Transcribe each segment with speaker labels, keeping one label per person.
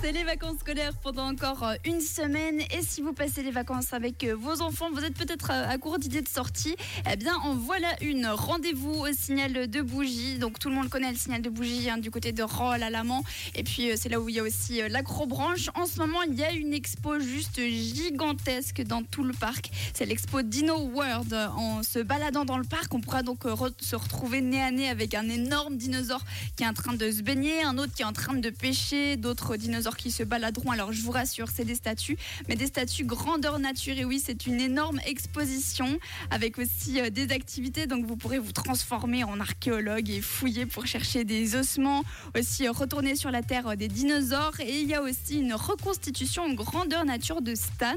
Speaker 1: c'est les vacances scolaires pendant encore euh, une semaine. Et si vous passez les vacances avec euh, vos enfants, vous êtes peut-être euh, à court d'idées de sortie. Eh bien, en voilà une. Rendez-vous au signal de bougie. Donc, tout le monde connaît le signal de bougie hein, du côté de Roll à l'amant. Et puis, c'est là où il y a aussi l'acrobranche. En ce moment, il y a une expo juste gigantesque dans tout le parc. C'est l'expo Dino World. En se baladant dans le parc, on pourra donc se retrouver nez à nez avec un énorme dinosaure qui est en train de se baigner, un autre qui est en train de pêcher, d'autres dinosaures qui se baladeront. Alors je vous rassure, c'est des statues, mais des statues grandeur nature. Et oui, c'est une énorme exposition avec aussi euh, des activités. Donc vous pourrez vous transformer en archéologue et fouiller pour chercher des ossements, aussi euh, retourner sur la terre euh, des dinosaures. Et il y a aussi une reconstitution grandeur nature de Stan.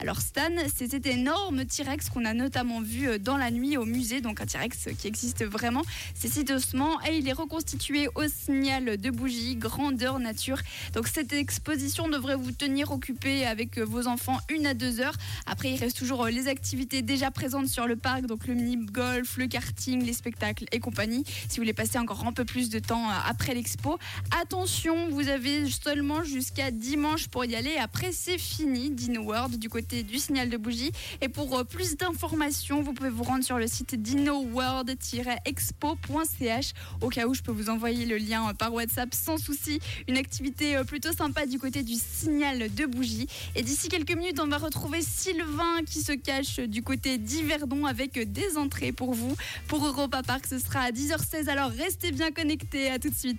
Speaker 1: Alors Stan, c'est cet énorme T-Rex qu'on a notamment vu dans la nuit au musée. Donc un T-Rex qui existe vraiment. C'est cet ossement et il est reconstitué au signal de bougie grandeur nature. Donc exposition devrait vous tenir occupé avec euh, vos enfants une à deux heures. Après, il reste toujours euh, les activités déjà présentes sur le parc, donc le mini-golf, le karting, les spectacles et compagnie. Si vous voulez passer encore un peu plus de temps euh, après l'expo, attention, vous avez seulement jusqu'à dimanche pour y aller. Après, c'est fini, Dino World, du côté du signal de bougie. Et pour plus d'informations, vous pouvez vous rendre sur le site dinoworld-expo.ch. Au cas où, je peux vous envoyer le lien par WhatsApp sans souci. Une activité plutôt du côté du signal de bougie. Et d'ici quelques minutes, on va retrouver Sylvain qui se cache du côté d'Yverdon avec des entrées pour vous. Pour Europa Park, ce sera à 10h16. Alors restez bien connectés. À tout de suite.